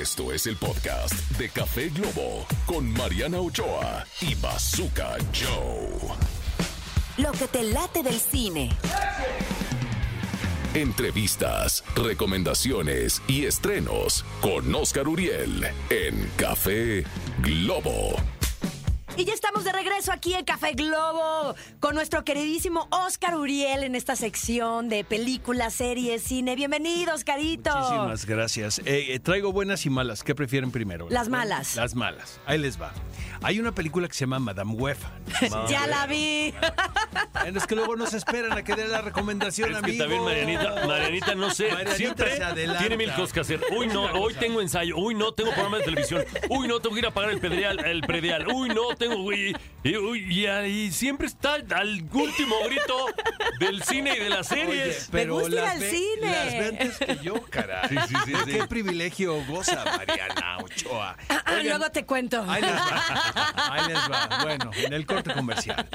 Esto es el podcast de Café Globo con Mariana Ochoa y Bazooka Joe. Lo que te late del cine. Entrevistas, recomendaciones y estrenos con Oscar Uriel en Café Globo. Y ya estamos de regreso aquí en Café Globo con nuestro queridísimo Oscar Uriel en esta sección de películas, series, cine. Bienvenido, Oscarito. Muchísimas gracias. Eh, eh, traigo buenas y malas. ¿Qué prefieren primero? Las malas. Las malas. Ahí les va. Hay una película que se llama Madame Web. ya la vi. Bueno, es que luego nos esperan a que dé la recomendación, Es que amigo. también Marianita, Marianita no sé, Marianita siempre tiene mil cosas que hacer. Uy, no, hoy tengo ensayo. Uy, no, tengo programa de televisión. Uy, no, tengo que ir a pagar el predial. El predial. Uy, no, tengo... Uy, y, uy, y ahí siempre está al último grito del cine y de las Oye, series. pero gusta ir las al ve- cine. Las ve antes que yo, caray. Sí, sí, sí, sí. Qué privilegio goza Mariana Ochoa. Ah, Oigan, Luego te cuento. Ahí les va. Ahí les va. Bueno, en el corte comercial.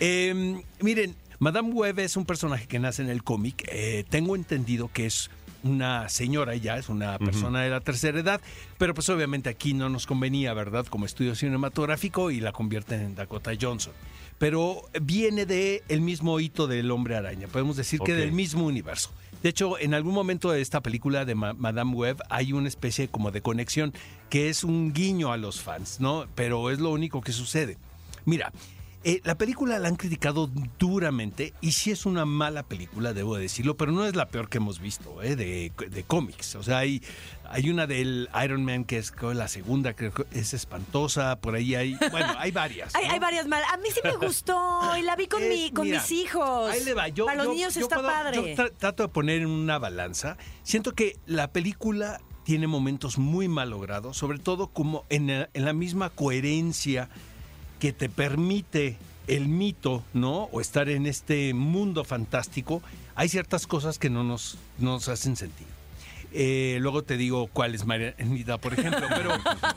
Eh, miren, Madame Web es un personaje que nace en el cómic. Eh, tengo entendido que es una señora ya, es una persona de la tercera edad, pero pues obviamente aquí no nos convenía, ¿verdad? Como estudio cinematográfico y la convierten en Dakota Johnson. Pero viene de el mismo hito del hombre araña, podemos decir que del mismo universo. De hecho, en algún momento de esta película de Ma- Madame Web hay una especie como de conexión que es un guiño a los fans, ¿no? Pero es lo único que sucede. Mira, eh, la película la han criticado duramente y sí es una mala película, debo decirlo, pero no es la peor que hemos visto ¿eh? de, de cómics. O sea, hay, hay una del Iron Man que es la segunda, creo que es espantosa, por ahí hay, bueno, hay varias. Hay, ¿no? hay varias malas. A mí sí me gustó y la vi con, mi, con mira, mis hijos. Ahí le va. Yo, Para los yo- niños yo está puedo- padre. Yo trato de poner en una balanza. Siento que la película tiene momentos muy mal logrados, sobre todo como en, la- en la misma coherencia que te permite el mito, ¿no? O estar en este mundo fantástico. Hay ciertas cosas que no nos, no nos hacen sentido. Eh, luego te digo cuál es Marianita, por ejemplo. Pero,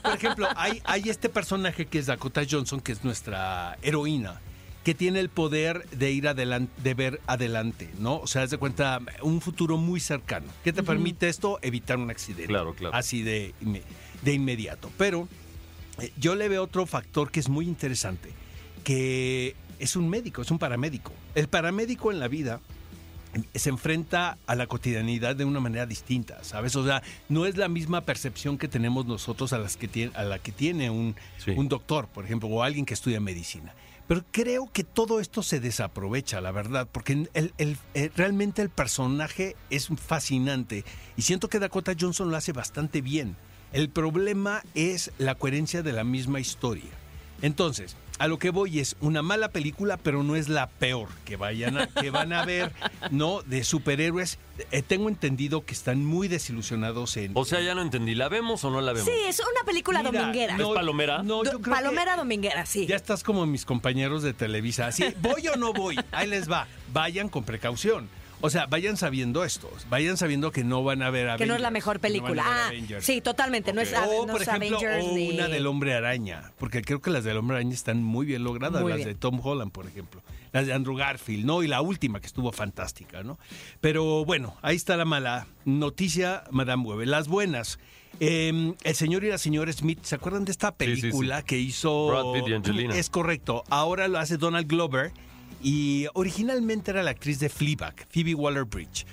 por ejemplo, hay, hay este personaje que es Dakota Johnson, que es nuestra heroína, que tiene el poder de ir adelante, de ver adelante, ¿no? O sea, haz de cuenta un futuro muy cercano. ¿Qué te permite esto? Evitar un accidente. Claro, claro. Así de, de inmediato. Pero yo le veo otro factor que es muy interesante, que es un médico, es un paramédico. El paramédico en la vida se enfrenta a la cotidianidad de una manera distinta, ¿sabes? O sea, no es la misma percepción que tenemos nosotros a, las que tiene, a la que tiene un, Sí. un doctor, por ejemplo, o alguien que estudia medicina. Pero creo que todo esto se desaprovecha, la verdad, porque el- el- eh, realmente el personaje es fascinante y siento que Dakota Johnson lo hace bastante bien. El problema es la coherencia de la misma historia. Entonces, a lo que voy es una mala película, pero no es la peor que vayan a, que van a ver, ¿no? De superhéroes. Eh, tengo entendido que están muy desilusionados en. O sea, ya no entendí. ¿La vemos o no la vemos? Sí, es una película Mira, dominguera. ¿Es palomera? No, yo que Palomera dominguera, sí. Ya estás como mis compañeros de Televisa. Así, ¿voy o no voy? Ahí les va. Vayan con precaución. O sea, vayan sabiendo esto. Vayan sabiendo que no van a ver que no es la Avengers, mejor no película. ah, Avengers. sí, totalmente. No es, O, no por es ejemplo, Avengers o ni... una del Hombre Araña, porque creo que las del Hombre Araña están muy bien logradas, Muy las bien. de Tom Holland, por ejemplo, las de Andrew Garfield, ¿no? Y la última que estuvo fantástica, ¿no? Pero bueno, ahí está la mala noticia, Madame Web. Las buenas. eh, el señor y la señora Smith, ¿se acuerdan de esta sí, sí. película que hizo... Brad Pitt y Angelina. Es correcto. Ahora lo hace Donald Glover y originalmente era la actriz de Fleabag, Phoebe Waller-Bridge.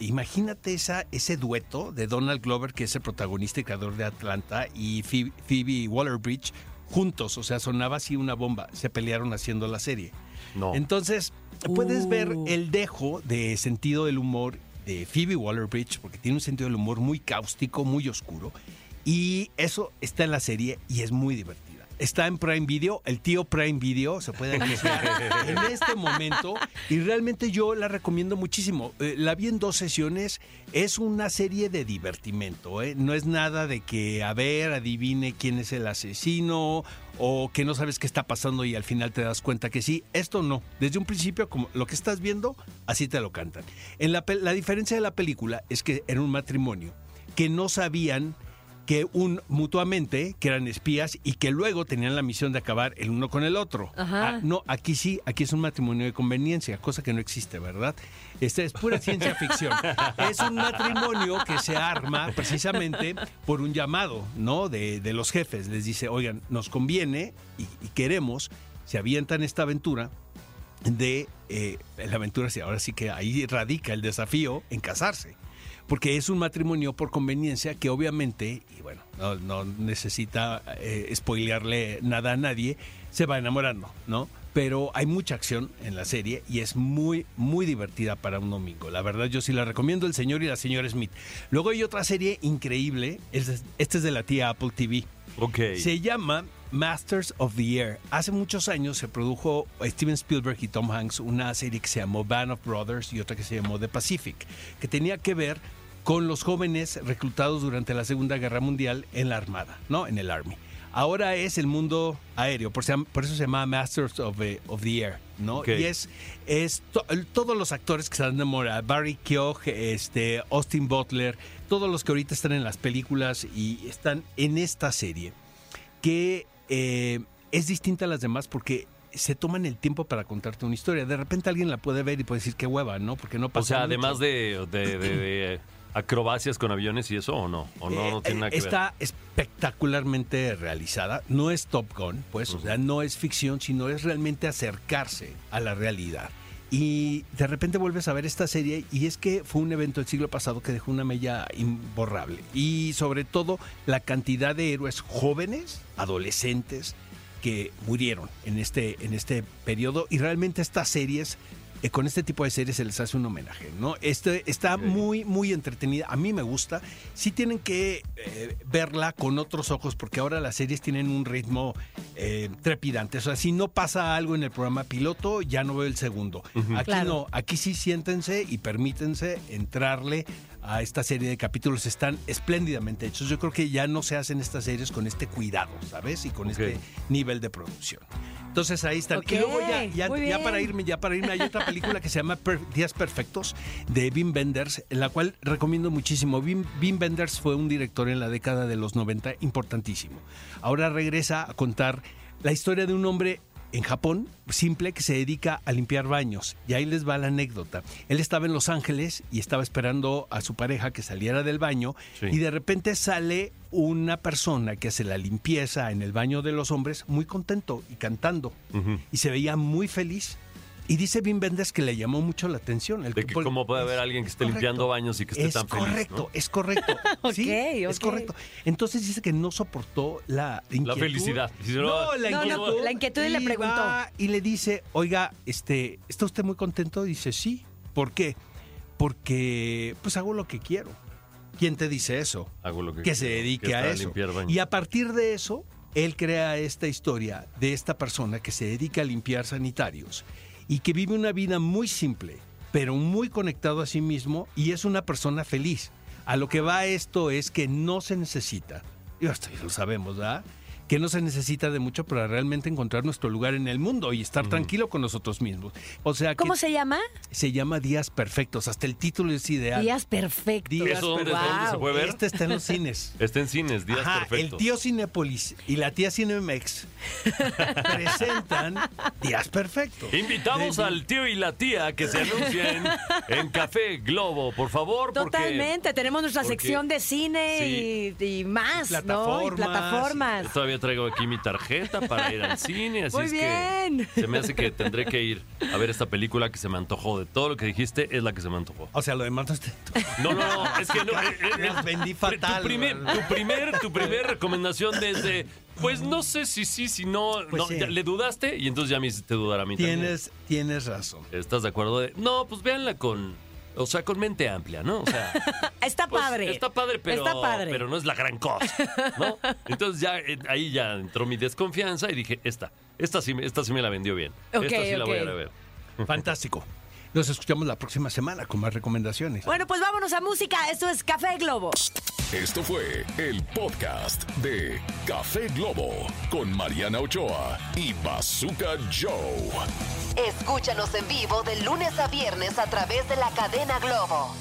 Imagínate esa, ese dueto de Donald Glover, que es el protagonista y creador de Atlanta, y Phoebe, Phoebe Waller-Bridge juntos, o sea, sonaba así una bomba. Se pelearon haciendo la serie. No. Entonces, puedes ver Uh. el dejo de sentido del humor de Phoebe Waller-Bridge, porque tiene un sentido del humor muy cáustico, muy oscuro, y eso está en la serie y es muy divertida. Está en Prime Video, el tío Prime Video, se puede anunciar en este momento, y realmente yo la recomiendo muchísimo. Eh, la vi en dos sesiones, es una serie de divertimento, ¿eh? no es nada de que, a ver, adivine quién es el asesino, o que no sabes qué está pasando y al final te das cuenta que sí. Esto no. Desde un principio, como lo que estás viendo, así te lo cantan. En la, la diferencia de la película es que era un matrimonio que no sabían que un mutuamente, que eran espías y que luego tenían la misión de acabar el uno con el otro. Ah, no, aquí sí, aquí es un matrimonio de conveniencia, cosa que no existe, ¿verdad? Esta es pura ciencia ficción. Es un matrimonio que se arma precisamente por un llamado, ¿no? De, de los jefes. Les dice, oigan, nos conviene y, y queremos, se avientan esta aventura de eh, la aventura, sí, ahora sí que ahí radica el desafío en casarse. Porque es un matrimonio por conveniencia que obviamente, y bueno, no, no necesita eh, spoilearle nada a nadie, se va enamorando, ¿no? Pero hay mucha acción en la serie y es muy, muy divertida para un domingo. La verdad, yo sí la recomiendo, El Señor y la Señora Smith. Luego hay otra serie increíble, es- esta es de la tía Apple TV. Ok. Se llama Masters of the Air. Hace muchos años se produjo Steven Spielberg y Tom Hanks una serie que se llamó Band of Brothers y otra que se llamó The Pacific, que tenía que ver con los jóvenes reclutados durante la Segunda Guerra Mundial en la Armada, ¿no? En el Army. Ahora es el mundo aéreo, por, eso se llama Masters of the, of the Air, ¿no? Y es, es to- todos los actores que están de moda, Barry Keogh, este, Austin Butler, todos los que ahorita están en las películas y están en esta serie que eh, es distinta a las demás porque se toman el tiempo para contarte una historia. De repente alguien la puede ver y puede decir qué hueva, ¿no? Porque no O pasa sea, mucho. además de, de- de- de acrobacias con aviones y eso, ¿o no? ¿O no, no Eh, tiene nada que ver? Está espectacularmente realizada. No es Top Gun, pues, o sea, no es ficción, sino es realmente acercarse a la realidad. Y de repente vuelves a ver esta serie y es que fue un evento del siglo pasado que dejó una mella imborrable. Y sobre todo la cantidad de héroes jóvenes, adolescentes, que murieron en este, en este periodo. Y realmente estas series, eh, con este tipo de series se les hace un homenaje, ¿no? Este está muy, muy entretenida. A mí me gusta. Sí tienen que eh, verla con otros ojos porque ahora las series tienen un ritmo eh, trepidante. O sea, si no pasa algo en el programa piloto, ya no veo el segundo. Aquí Claro. no, aquí sí siéntense y permítense entrarle a esta serie de capítulos. Están espléndidamente hechos. Yo creo que ya no se hacen estas series con este cuidado, ¿sabes? Y con este nivel de producción. Entonces ahí están. Y luego ya, ya, ya para irme, ya para irme, hay otra película que se llama Per- Días Perfectos de Wim Wenders, en la cual recomiendo muchísimo. Wim, Wim Wenders fue un director en la década de los 90 importantísimo. Ahora regresa a contar la historia de un hombre en Japón, simple, que se dedica a limpiar baños. Y ahí les va la anécdota. Él estaba en Los Ángeles y estaba esperando a su pareja que saliera del baño Sí. y de repente sale una persona que hace la limpieza en el baño de los hombres muy contento y cantando. Y se veía muy feliz. Y dice Wim Wenders que le llamó mucho la atención. El De que cómo puede haber es alguien que esté correcto. limpiando baños y que esté es tan feliz, correcto, ¿no? es correcto. sí, es correcto. Entonces dice que no soportó la inquietud. felicidad. Dice, no, no, la No, no, inquietud. la inquietud y le preguntó. Y le dice, oiga, este, ¿está usted muy contento? Dice, sí. ¿Por qué? Porque pues hago lo que quiero. ¿Quién te dice eso? Hago lo que, que se dedique que a eso. limpiar baños. Y a partir de eso, él crea esta historia de esta persona que se dedica a limpiar sanitarios y que vive una vida muy simple, pero muy conectado a sí mismo y es una persona feliz. A lo que va esto es que no se necesita, y ya lo sabemos, ¿verdad? Que no se necesita de mucho para realmente encontrar nuestro lugar en el mundo y estar tranquilo con nosotros mismos. O sea, que ¿Cómo se llama? se llama Días Perfectos. Hasta el título es ideal. Días perfectos. Días ¿Eso dónde- Wow. dónde se puede ver? Este está en los cines. Está en cines, días Ajá, perfectos. El tío Cinépolis y la tía Cinemex presentan Días Perfectos. Invitamos De- al tío y la tía que se anuncien en Café Globo, por favor. porque- Totalmente, tenemos nuestra porque- sección de cine y, y más, ¿no? Y Plataformas. plataformas. Todavía traigo aquí mi tarjeta para ir al cine, así Muy es bien. que se me hace que tendré que ir a ver esta película que se me antojó. De todo lo que dijiste, es la que se me antojó. O sea, lo demás no está- No, no, no, es que no. eh, eh, vendí fatal, Tu primer, tu primer, tu primer recomendación desde, pues no sé si sí, si no, Pues no, sí. ya le dudaste y entonces ya me hiciste dudar a mí también. Tienes, tienes razón. ¿Estás de acuerdo? De, no, pues véanla con, o sea, con mente amplia, ¿no? O sea, Está pues, padre. Está padre, pero, Está padre. pero no es la gran cosa, ¿no? Entonces ya eh, ahí ya entró mi desconfianza y dije, esta, esta sí, me- esta sí me la vendió bien. Esta sí la voy a ver. Fantástico. Nos escuchamos la próxima semana con más recomendaciones. Bueno, pues vámonos a música. Esto es Café Globo. Esto fue el podcast de Café Globo con Mariana Ochoa y Bazooka Joe. Escúchanos en vivo de lunes a viernes a través de la cadena Globo.